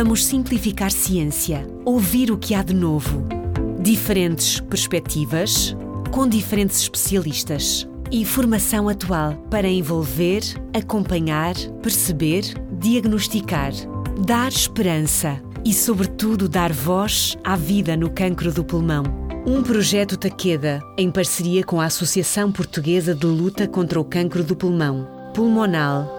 Vamos simplificar ciência, ouvir o que há de novo. Diferentes perspectivas, com diferentes especialistas. Informação atual para envolver, acompanhar, perceber, diagnosticar, dar esperança e, sobretudo, dar voz à vida no cancro do pulmão. Um projeto Taqueda, em parceria com a Associação Portuguesa de Luta contra o Cancro do Pulmão, Pulmonal.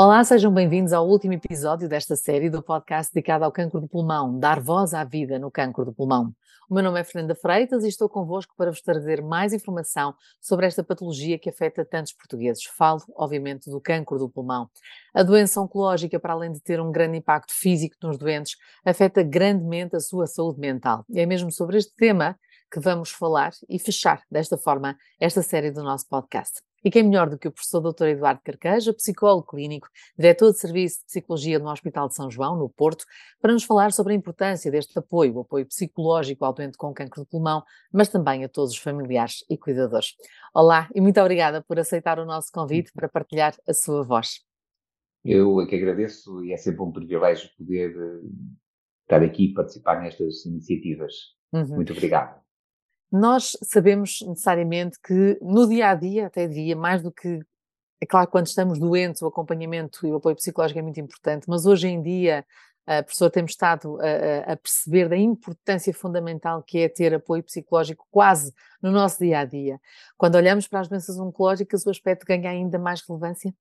Olá, sejam bem-vindos ao último episódio desta série do podcast dedicado ao cancro do pulmão, Dar Voz à Vida no Cancro do Pulmão. O meu nome é Fernanda Freitas e estou convosco para vos trazer mais informação sobre esta patologia que afeta tantos portugueses. Falo, obviamente, do cancro do pulmão. A doença oncológica, para além de ter um grande impacto físico nos doentes, afeta grandemente a sua saúde mental. E é mesmo sobre este tema que vamos falar e fechar desta forma esta série do nosso podcast. E quem melhor do que o professor Dr. Eduardo Carqueja, psicólogo clínico, diretor de Serviço de Psicologia no Hospital de São João, no Porto, para nos falar sobre a importância deste apoio, o apoio psicológico ao doente com cancro de pulmão, mas também a todos os familiares e cuidadores. Olá e muito obrigada por aceitar o nosso convite para partilhar a sua voz. Eu é que agradeço e é sempre um privilégio poder eh, estar aqui e participar nestas iniciativas. Uhum. Muito obrigado. Nós sabemos necessariamente que no dia a dia, até dia, mais do que. É claro, quando estamos doentes, o acompanhamento e o apoio psicológico é muito importante, mas hoje em dia, a professora, temos estado a, a, perceber da importância fundamental que é ter apoio psicológico quase no nosso dia a dia. Quando olhamos para as doenças oncológicas, o aspecto ganha ainda mais relevância?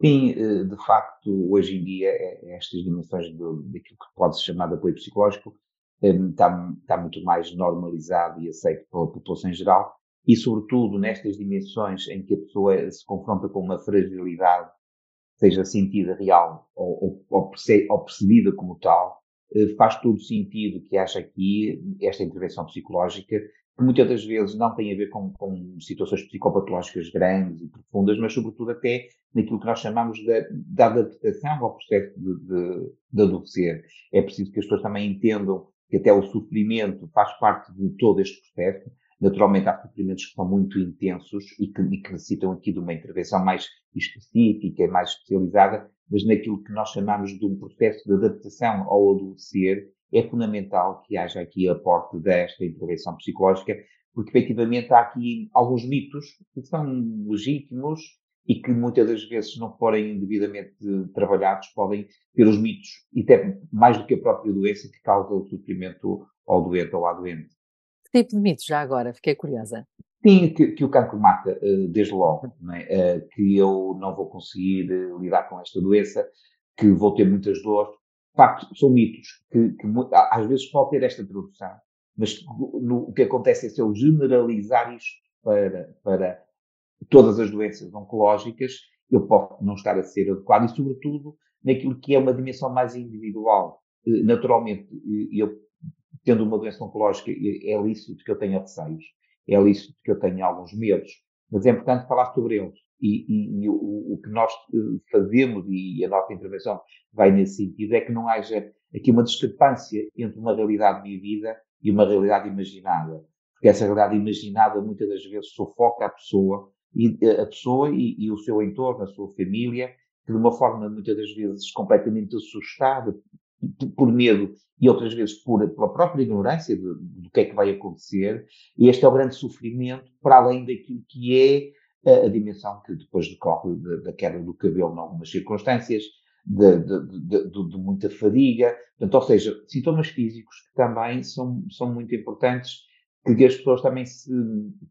Sim, eh, de facto, hoje em dia, é, é estas dimensões daquilo que pode-se chamar de apoio psicológico está, está muito mais normalizado e aceito pela população em geral, e sobretudo nestas dimensões em que a pessoa se confronta com uma fragilidade, seja sentida real ou, ou, ou percebida como tal, eh, faz todo sentido que haja aqui esta intervenção psicológica, que muitas das vezes não tem a ver com, com situações psicopatológicas grandes e profundas, mas sobretudo até naquilo que nós chamamos da adaptação ao processo de, de, de adoecer. É preciso que as pessoas também entendam que até o sofrimento faz parte de todo este processo. Naturalmente, há sofrimentos que são muito intensos e que, e que necessitam aqui de uma intervenção mais específica e mais especializada, mas naquilo que nós chamamos de um processo de adaptação ao adoecer, é fundamental que haja aqui aporte desta intervenção psicológica, porque efetivamente há aqui alguns mitos que são legítimos e que muitas das vezes, se não forem devidamente trabalhados, podem ter os mitos, e até mais do que a própria doença, que causa o sofrimento ao doente ou à doente. Que tipo de mitos, já agora? Fiquei curiosa. Sim, que, que o cancro mata, eh, desde logo, é? Eh, que eu não vou conseguir eh, lidar com esta doença, que vou ter muitas dores. De facto, são mitos que, que às vezes pode ter esta tradução, mas no, o que acontece é se eu generalizar isto para, para todas as doenças oncológicas, eu posso não estar a ser adequado e, sobretudo, naquilo que é uma dimensão mais individual. Eh, naturalmente, eh, eu, tendo uma doença oncológica, é, lícito que eu tenha receios, é lícito que eu tenha alguns medos, mas é importante falar sobre eles. E, e, e o, o, que nós eh, fazemos, e a nossa intervenção vai nesse sentido, é que não haja aqui uma discrepância entre uma realidade vivida e uma realidade imaginada. Porque essa realidade imaginada muitas das vezes sufoca a pessoa e a pessoa e, e, o seu entorno, a sua família, que de uma forma muitas das vezes completamente assustada, por medo e outras vezes por, pela própria ignorância do, do que é que vai acontecer, e este é o grande sofrimento, para além daquilo que é a, a dimensão que depois decorre da, queda do cabelo em algumas circunstâncias, de, de, de, de, muita fadiga, portanto, ou seja, sintomas físicos que também são, são muito importantes, que as pessoas também se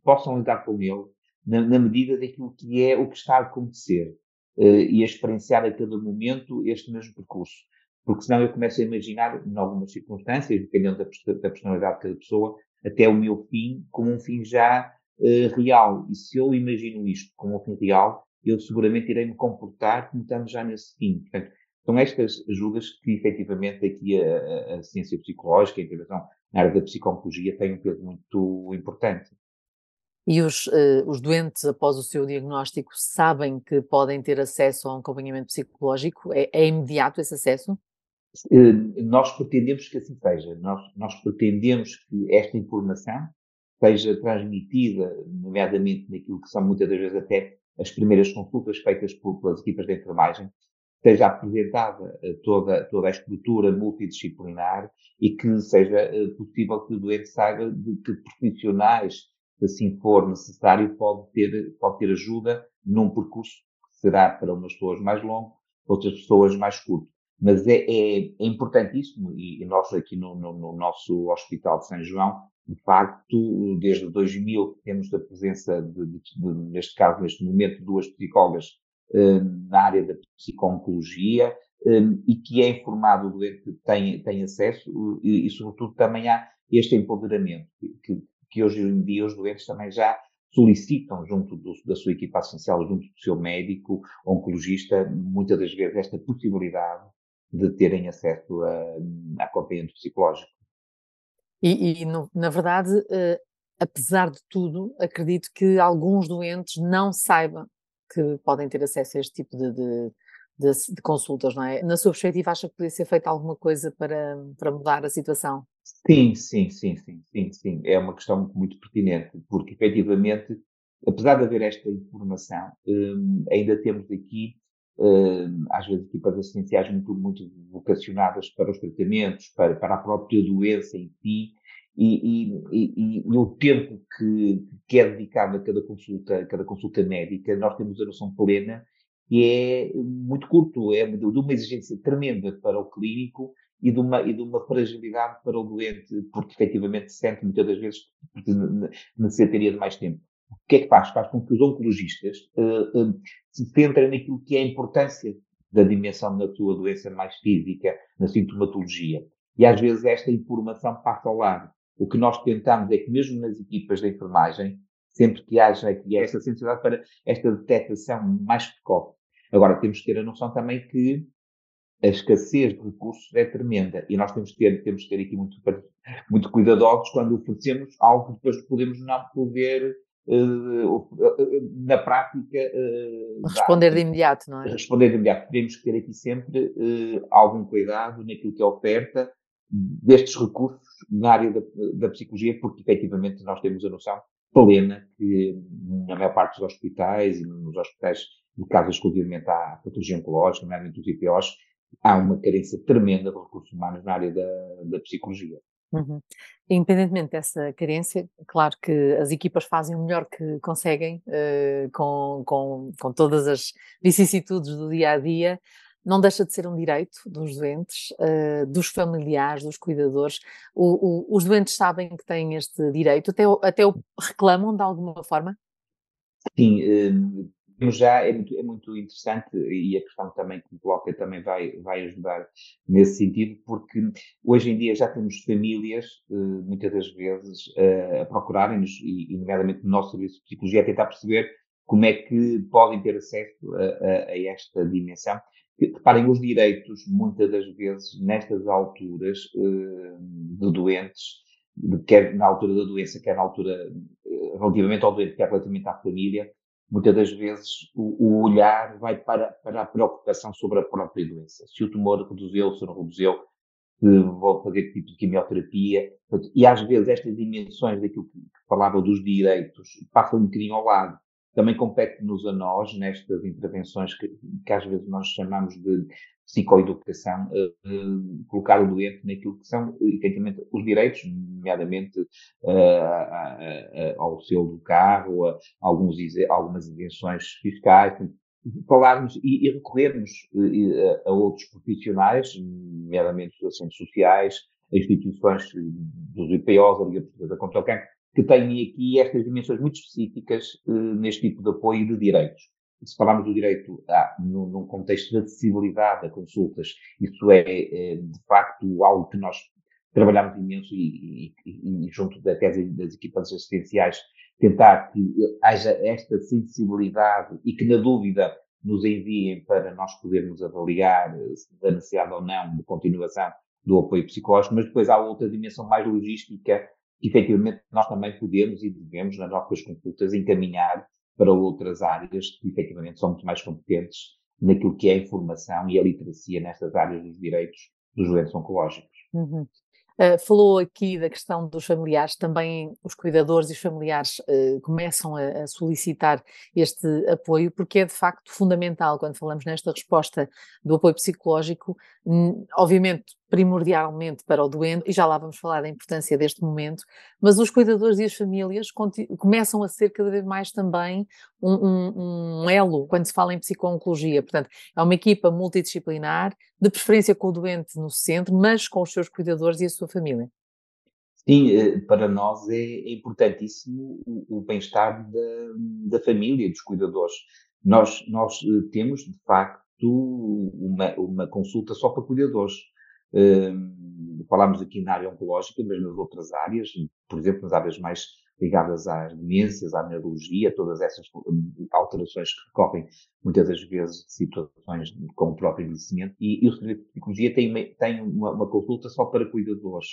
possam lidar com ele, na, na, medida daquilo que é o que está a acontecer uh, e a experienciar a cada momento este mesmo percurso. Porque senão eu começo a imaginar, em algumas circunstâncias, dependendo da, da personalidade de cada pessoa, até o meu fim como um fim já uh, real. E se eu imagino isto como um fim real, eu seguramente irei me comportar como estamos já nesse fim. Portanto, são estas ajudas que, efetivamente, aqui a, a, a ciência psicológica, a intervenção na área da psicologia tem um peso muito importante. E os, uh, os doentes, após o seu diagnóstico, sabem que podem ter acesso a um acompanhamento psicológico? É, é imediato esse acesso? Uh, nós pretendemos que assim seja. Nós, nós pretendemos que esta informação seja transmitida, nomeadamente naquilo que são muitas das vezes até as primeiras consultas feitas por, pelas equipas de enfermagem, seja apresentada toda, toda a estrutura multidisciplinar e que seja possível que o doente saiba de que profissionais, assim for necessário, pode ter, pode ter ajuda num percurso que será para umas pessoas mais longo, outras pessoas mais curto. Mas é, é, é importantíssimo, e, nós aqui no, no, no, nosso Hospital de São João, de facto, desde 2000 temos a presença, de, de, de, neste caso, neste momento, duas psicólogas eh, na área da psico-oncologia eh, e que é informado o doente tem, tem acesso e, e, sobretudo, também há este empoderamento que, que hoje em dia os doentes também já solicitam junto do, da sua equipa essencial, junto do seu médico, oncologista, muitas das vezes esta possibilidade de terem acesso a, a acompanhamento psicológico. E, e no, na verdade, uh, apesar de tudo, acredito que alguns doentes não saibam que podem ter acesso a este tipo de, de, de, de consultas, não é? Na sua perspectiva, acha que poderia ser feita alguma coisa para, para mudar a situação? Sim, sim, sim, sim, sim, sim. É uma questão muito pertinente, porque efetivamente, apesar de haver esta informação, um, ainda temos aqui, um, às vezes, equipas assistenciais muito, muito vocacionadas para os tratamentos, para, para a própria doença em si, e, e, e, e, o tempo que, que é dedicado a cada consulta, a cada consulta médica, nós temos a noção plena que é muito curto, é de uma exigência tremenda para o clínico e de uma, e de uma fragilidade para o doente, porque efetivamente se sente muitas das vezes necessitaria de mais tempo. O que é que faz? Faz com que os oncologistas uh, uh, se centrem naquilo que é a importância da dimensão da sua doença mais física, na sintomatologia. E às vezes esta informação passa ao lado. O que nós tentamos é que mesmo nas equipas de enfermagem, sempre que haja aqui esta sensibilidade para esta detectação mais precoce. Agora, temos que ter a noção também que a escassez de recursos é tremenda e nós temos que ter, temos que ter aqui muito, muito cuidadosos quando oferecemos algo que depois podemos não poder uh, na prática responder de imediato, não é? Responder de imediato. Temos que ter aqui sempre algum cuidado naquilo que é oferta destes recursos na área da, da psicologia, porque efetivamente nós temos a noção plena que na maior parte dos hospitais e nos hospitais dedicados exclusivamente à patologia oncológica, nomeadamente os IPOs, há uma carência tremenda de recursos humanos na área da, da psicologia. Uhum. Independentemente dessa carência, claro que as equipas fazem o melhor que conseguem uh, com, com, com todas as vicissitudes do dia a dia. Não deixa de ser um direito dos doentes, uh, dos familiares, dos cuidadores. O, o, os doentes sabem que têm este direito, até, até o reclamam de alguma forma? Sim, uh, já é muito, é muito interessante e a questão também que me coloca também vai, vai ajudar nesse sentido, porque hoje em dia já temos famílias, eh, muitas das vezes, a procurarem-nos, e, nomeadamente no nosso serviço de psicologia, a tentar perceber como é que podem ter acesso a, a, a esta dimensão. Reparem, os direitos, muitas das vezes, nestas alturas uh, de doentes, quer na altura da doença, quer na altura relativamente ao doente, quer relativamente à família, muitas das vezes o, o, olhar vai para, para a preocupação sobre a própria doença. Se o tumor reduziu, se não reduziu, se vou fazer que tipo de quimioterapia. E às vezes estas dimensões daquilo que, falava dos direitos passam um bocadinho ao lado. Também compete-nos a nós, nestas intervenções que, que às vezes nós chamamos de psicoeducação, uh, uh, colocar o doente naquilo que são, efetivamente, os direitos, nomeadamente uh, ao selo do carro, a, alguns, algumas isenções fiscais, falarmos e, e recorrermos a, a outros profissionais, nomeadamente os assistentes sociais, a instituições dos IPOs, a Liga Portuguesa contra o Cancro, que têm aqui estas dimensões muito específicas neste tipo de apoio de direitos. Se falarmos do direito ah, num, num, contexto de acessibilidade a consultas, isso é, é, de facto algo que nós trabalhamos imenso e, e, e junto da tese das equipas assistenciais, tentar que haja esta sensibilidade e que, na dúvida, nos enviem para nós podermos avaliar se da necessidade ou não de continuação do apoio psicológico, mas depois há outra dimensão mais logística efetivamente nós também podemos e devemos, nas nossas consultas, encaminhar para outras áreas que efetivamente são muito mais competentes naquilo que é a informação e a literacia nestas áreas dos direitos dos doentes oncológicos. Uhum. Uh, falou aqui da questão dos familiares, também os cuidadores e os familiares uh, começam a, a, solicitar este apoio, porque é de facto fundamental quando falamos nesta resposta do apoio psicológico, hum, obviamente primordialmente para o doente, e já lá vamos falar da importância deste momento, mas os cuidadores e as famílias começam a ser cada vez mais também um, um, um elo quando se fala em psico-oncologia. Portanto, é uma equipa multidisciplinar, de preferência com o doente no centro, mas com os seus cuidadores e a sua família. Sim, eh, para nós é importantíssimo o, bem-estar da, da, família, dos cuidadores. Nós, nós eh, temos, de facto, uma, uma consulta só para cuidadores. Falámos aqui na área oncológica, mas nas outras áreas, por exemplo, nas áreas mais ligadas às demências, à neurologia, todas essas alterações que recorrem muitas das vezes de situações com o próprio envelhecimento. E, e o Serviço de Psicologia tem, tem uma, uma, consulta só para cuidadores,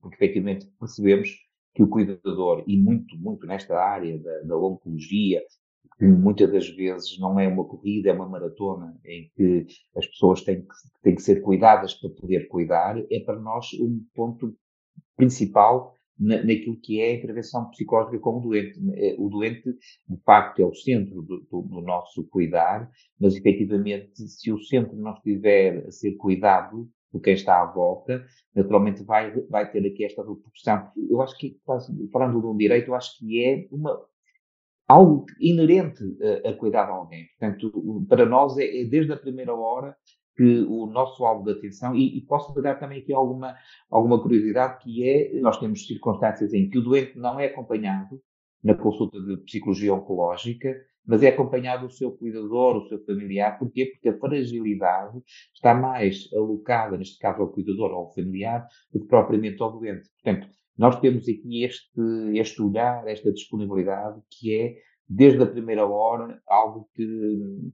porque efetivamente percebemos que o cuidador, e muito, muito nesta área da, da oncologia, que muitas das vezes não é uma corrida, é uma maratona, em que as pessoas têm que, têm que ser cuidadas para poder cuidar, é para nós um ponto principal na, naquilo que é a intervenção psicológica com o doente. É, o doente, de facto, é o centro do, do, do nosso cuidar, mas efetivamente, se o centro não estiver a ser cuidado por quem está à volta, naturalmente vai, vai ter aqui esta repercussão. Eu acho que, falando de um direito, eu acho que é uma, algo inerente a, a cuidar de alguém. Portanto, para nós é, é, desde a primeira hora que o nosso alvo de atenção, e, e posso dar também aqui alguma, alguma curiosidade, que é, nós temos circunstâncias em que o doente não é acompanhado na consulta de psicologia oncológica, mas é acompanhado o seu cuidador, o seu familiar. Porquê? Porque a fragilidade está mais alocada, neste caso, ao cuidador ou ao familiar, do que propriamente ao doente. Portanto, nós temos aqui este, este olhar, esta disponibilidade, que é, desde a primeira hora, algo que,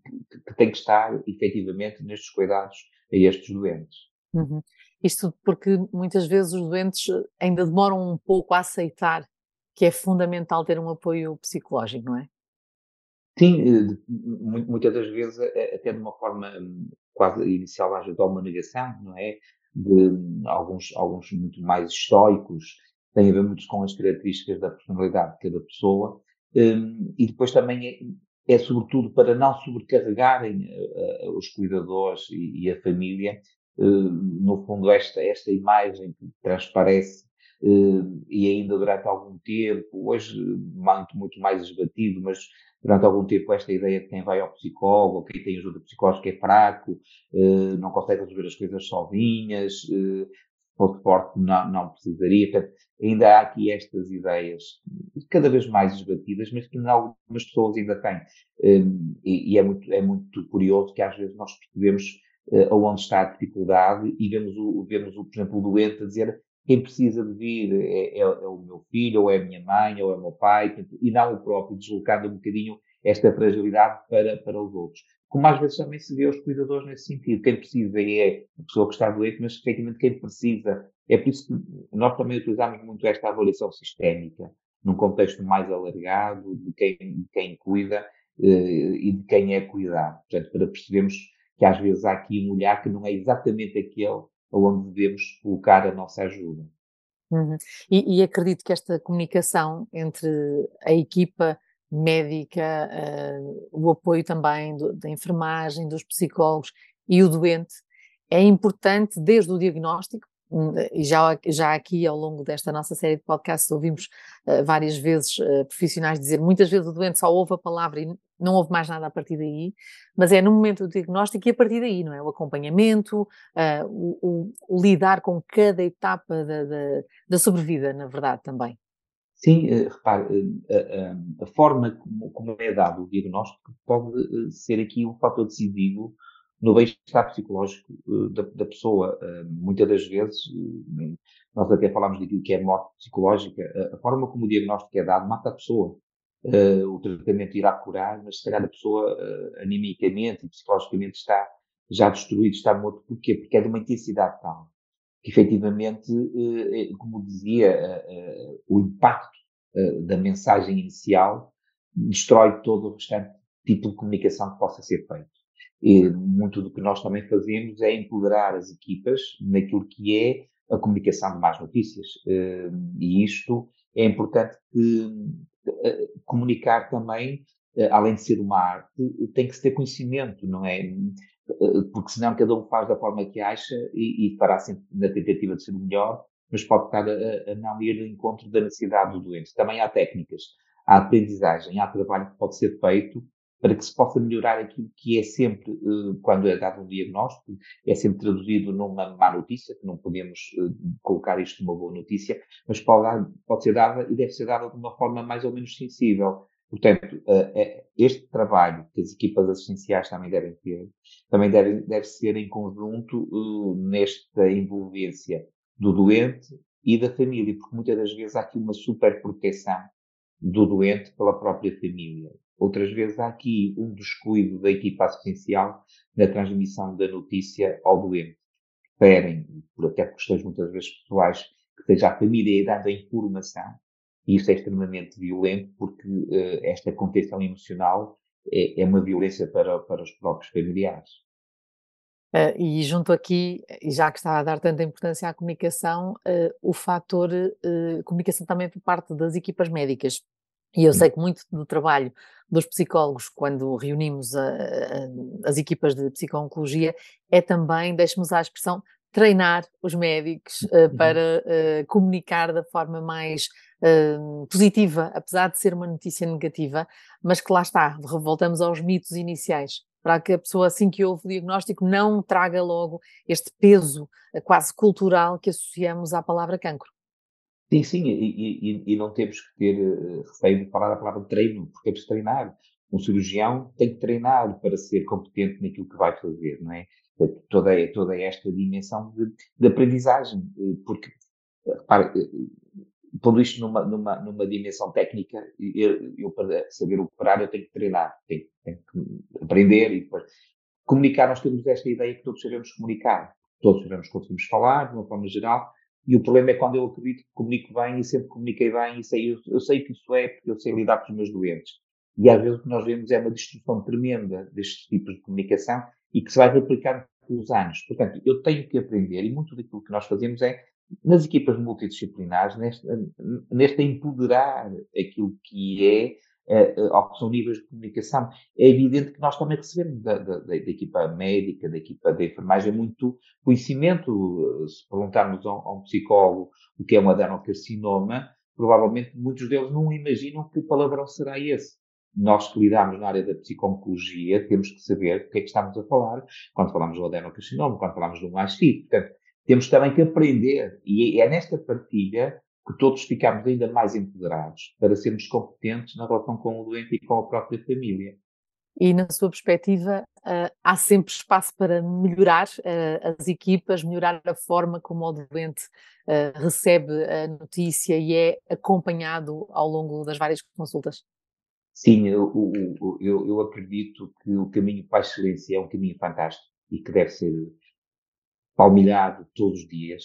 que, que tem que estar, efetivamente, nestes cuidados a estes doentes. Uhum. Isto porque muitas vezes os doentes ainda demoram um pouco a aceitar que é fundamental ter um apoio psicológico, não é? Sim, eh, muitas das vezes até de uma forma hum, quase inicial, às vezes, de uma negação, não é? De alguns, alguns muito mais estoicos, tem a ver muito com as características da personalidade de cada pessoa, um, e depois também é, é, sobretudo para não sobrecarregarem uh, os cuidadores e, e a família, uh, no fundo esta, esta imagem que transparece e ainda durante algum tempo, hoje muito, muito mais esbatido, mas durante algum tempo esta ideia de quem vai ao psicólogo, quem tem ajuda psicológica é fraco, não consegue resolver as coisas sozinhas, fosse forte não, não precisaria. Portanto, ainda há aqui estas ideias cada vez mais esbatidas, mas que algumas pessoas ainda têm. Um, e, e é, muito, é muito curioso que às vezes nós percebemos uh, aonde está a dificuldade e vemos, o, vemos o, por exemplo, o doente a dizer quem precisa de vir é, é, é, o meu filho, ou é a minha mãe, ou é o meu pai, e não o próprio, deslocando um bocadinho esta fragilidade para, para os outros como às vezes também se vê os cuidadores nesse sentido. Quem precisa é a pessoa que está doente, mas efetivamente quem precisa. É por isso que nós também utilizamos muito esta avaliação sistémica, num contexto mais alargado, de quem, de quem cuida uh, e de quem é cuidado. Portanto, para percebermos que às vezes há aqui um olhar que não é exatamente aquele onde devemos colocar a nossa ajuda. Uhum. E, e acredito que esta comunicação entre a equipa médica, uh, o apoio também do, da enfermagem, dos psicólogos e o doente é importante desde o diagnóstico, hum, e já, já aqui ao longo desta nossa série de podcasts ouvimos uh, várias vezes uh, profissionais dizer muitas vezes o doente só ouve a palavra e não ouve mais nada a partir daí, mas é no momento do diagnóstico e a partir daí, não é? O acompanhamento, uh, o, o, o, lidar com cada etapa da, da, da sobrevida, na verdade, também. Sim, uh, repare, uh, a, forma como, como, é dado o diagnóstico pode ser aqui um fator decisivo no bem-estar psicológico da, da, pessoa. muitas das vezes, nós até falamos daquilo que é morte psicológica, a forma como o diagnóstico é dado mata a pessoa. o tratamento irá curar, mas se calhar a pessoa animicamente e psicologicamente está já destruída, está morto. Porquê? Porque é de uma intensidade tal que efetivamente, eh, eh, como dizia, eh, o impacto da mensagem inicial destrói todo o restante tipo de comunicação que possa ser feito. E muito do que nós também fazemos é empoderar as equipas naquilo que é a comunicação de más notícias. E isto é importante que comunicar também, além de ser uma arte, tem que se ter conhecimento, não é? Porque senão cada um faz da forma que acha e, e fará sempre na tentativa de ser o melhor, mas pode estar a, a não ir ao encontro da necessidade do doente. Também há técnicas, há aprendizagem, há trabalho que pode ser feito para que se possa melhorar aquilo que é sempre, eh, quando é dado um diagnóstico, é sempre traduzido numa má notícia, que não podemos eh, colocar isto numa boa notícia, mas pode, pode ser dada e deve ser dada de uma forma mais ou menos sensível. Portanto, eh, este trabalho que as equipas assistenciais também devem ter, também deve, deve ser em conjunto nesta envolvência do doente e da família, porque muitas das vezes há aqui uma super proteção do doente pela própria família. Outras vezes há aqui um descuido da equipa assistencial na transmissão da notícia ao doente. Querem, por até questões muitas vezes pessoais, que seja a família dando a informação, e isso é extremamente violento porque uh, esta contenção emocional é, é, uma violência para, para os próprios familiares. Uh, e junto aqui, já que está a dar tanta importância à comunicação, uh, o fator comunicação também por parte das equipas médicas. E eu sei que muito do trabalho dos psicólogos, quando reunimos a, a, as equipas de psico-oncologia, é também, deixe-me usar a expressão, treinar os médicos uh, para uh, comunicar da forma mais uh, positiva, apesar de ser uma notícia negativa, mas que lá está, voltamos aos mitos iniciais, para que a pessoa, assim que ouve o diagnóstico, não traga logo este peso quase cultural que associamos à palavra cancro. Sim, sim, e, e, e não temos que ter uh, receio de falar a palavra treino, porque é preciso treinar. Um cirurgião tem que treinar para ser competente naquilo que vai fazer, não é? Toda, toda esta dimensão de, de aprendizagem, eh, porque, repare, tudo isto numa, numa, numa dimensão técnica, eu, eu, para saber operar eu tenho que treinar, tenho, tenho que aprender e depois comunicar, nós temos esta ideia que todos sabemos comunicar, todos sabemos conseguimos falar de uma forma geral, e o problema é quando eu acredito que comunico bem e sempre comuniquei bem e sei, eu, eu sei que isso é porque eu sei lidar com os meus doentes. E às vezes o que nós vemos é uma destruição tremenda destes tipos de comunicação e que se vai replicando com os anos. Portanto, eu tenho que aprender e muito daquilo que nós fazemos é nas equipas multidisciplinares, neste, empoderar aquilo que é uh, ao que são níveis de comunicação. É evidente que nós também recebemos da, da, da, equipa médica, da equipa de enfermagem, muito conhecimento. Se perguntarmos a um, a um psicólogo o que é um adenocarcinoma, provavelmente muitos deles não imaginam que palavrão será esse. Nós que lidamos na área da psiconcologia temos que saber o que é que estamos a falar quando falamos do adenocarcinoma, quando falamos do mastite. Portanto, temos também que aprender, e é nesta partilha que todos ficamos ainda mais empoderados para sermos competentes na relação com o doente e com a própria família. E na sua perspectiva, uh, há sempre espaço para melhorar uh, as equipas, melhorar a forma como o doente uh, recebe a notícia e é acompanhado ao longo das várias consultas? Sim, eu, eu, eu acredito que o caminho para a excelência é um caminho fantástico e que deve ser palmilhado todos os dias.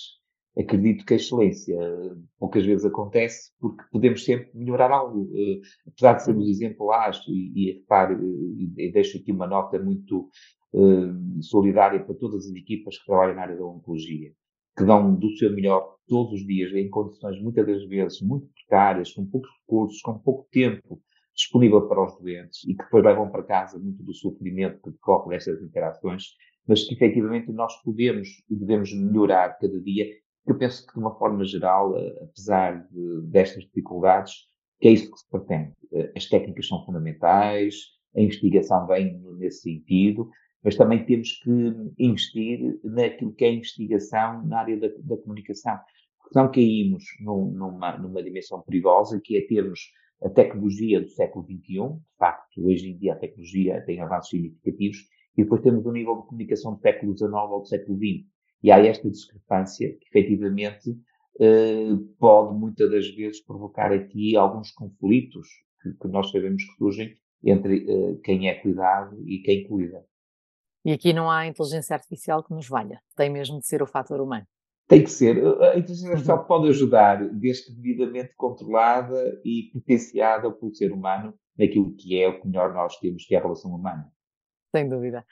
Acredito que a excelência poucas vezes acontece porque podemos sempre melhorar algo. Uh, apesar de sermos exemplares, e, e repare, uh, e deixo aqui uma nota muito uh, solidária para todas as equipas que trabalham na área da oncologia, que dão do seu melhor todos os dias, em condições muitas das vezes muito precárias, com poucos recursos, com pouco tempo disponível para os doentes e que depois levam para casa muito do sofrimento que decorre destas interações mas que efetivamente nós podemos e devemos melhorar cada dia. Eu penso que, de uma forma geral, eh, apesar de, destas dificuldades, que é isso que se pretende. Eh, as técnicas são fundamentais, a investigação vem nesse sentido, mas também temos que investir naquilo que é a investigação na área da, da comunicação. Porque não caímos num, numa, numa dimensão perigosa, que é termos a tecnologia do século XXI, de facto, hoje em dia a tecnologia tem avanços significativos, e depois temos o um nível de comunicação do século XIX ou do século XX. E há esta discrepância que, efetivamente, eh, pode muitas das vezes provocar aqui alguns conflitos que, que nós sabemos que surgem entre eh, quem é cuidado e quem cuida. E aqui não há inteligência artificial que nos valha, tem mesmo de ser o fator humano. Tem que ser. A inteligência artificial uhum. pode ajudar, desde que devidamente controlada e potenciada pelo ser humano naquilo que é o que melhor nós temos, que é a relação humana sem dúvida.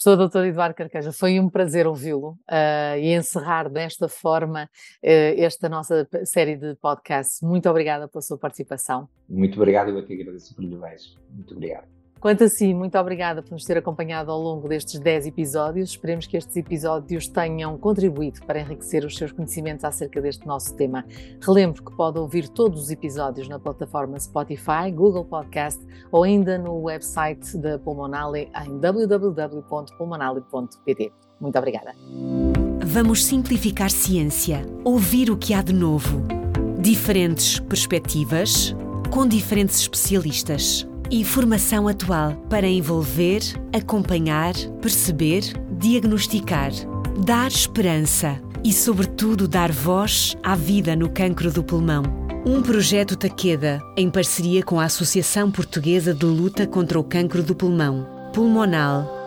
Professor Dr. Eduardo Carqueja, foi um prazer ouvi-lo uh, e encerrar desta forma uh, esta nossa série de podcasts. Muito obrigada pela sua participação. Muito obrigado, eu aqui agradeço o privilégio. Muito obrigado. Quanto a si, muito obrigada por nos ter acompanhado ao longo destes 10 episódios. Esperemos que estes episódios tenham contribuído para enriquecer os seus conhecimentos acerca deste nosso tema. Relembro que pode ouvir todos os episódios na plataforma Spotify, Google Podcast ou ainda no website da Pulmonale em www.pulmonale.pt. Muito obrigada. Vamos simplificar ciência, ouvir o que há de novo. Diferentes perspectivas, com diferentes especialistas e formação atual para envolver, acompanhar, perceber, diagnosticar, dar esperança e, sobretudo, dar voz à vida no cancro do pulmão. Um projeto Taqueda, em parceria com a Associação Portuguesa de Luta contra o Cancro do Pulmão, Pulmonal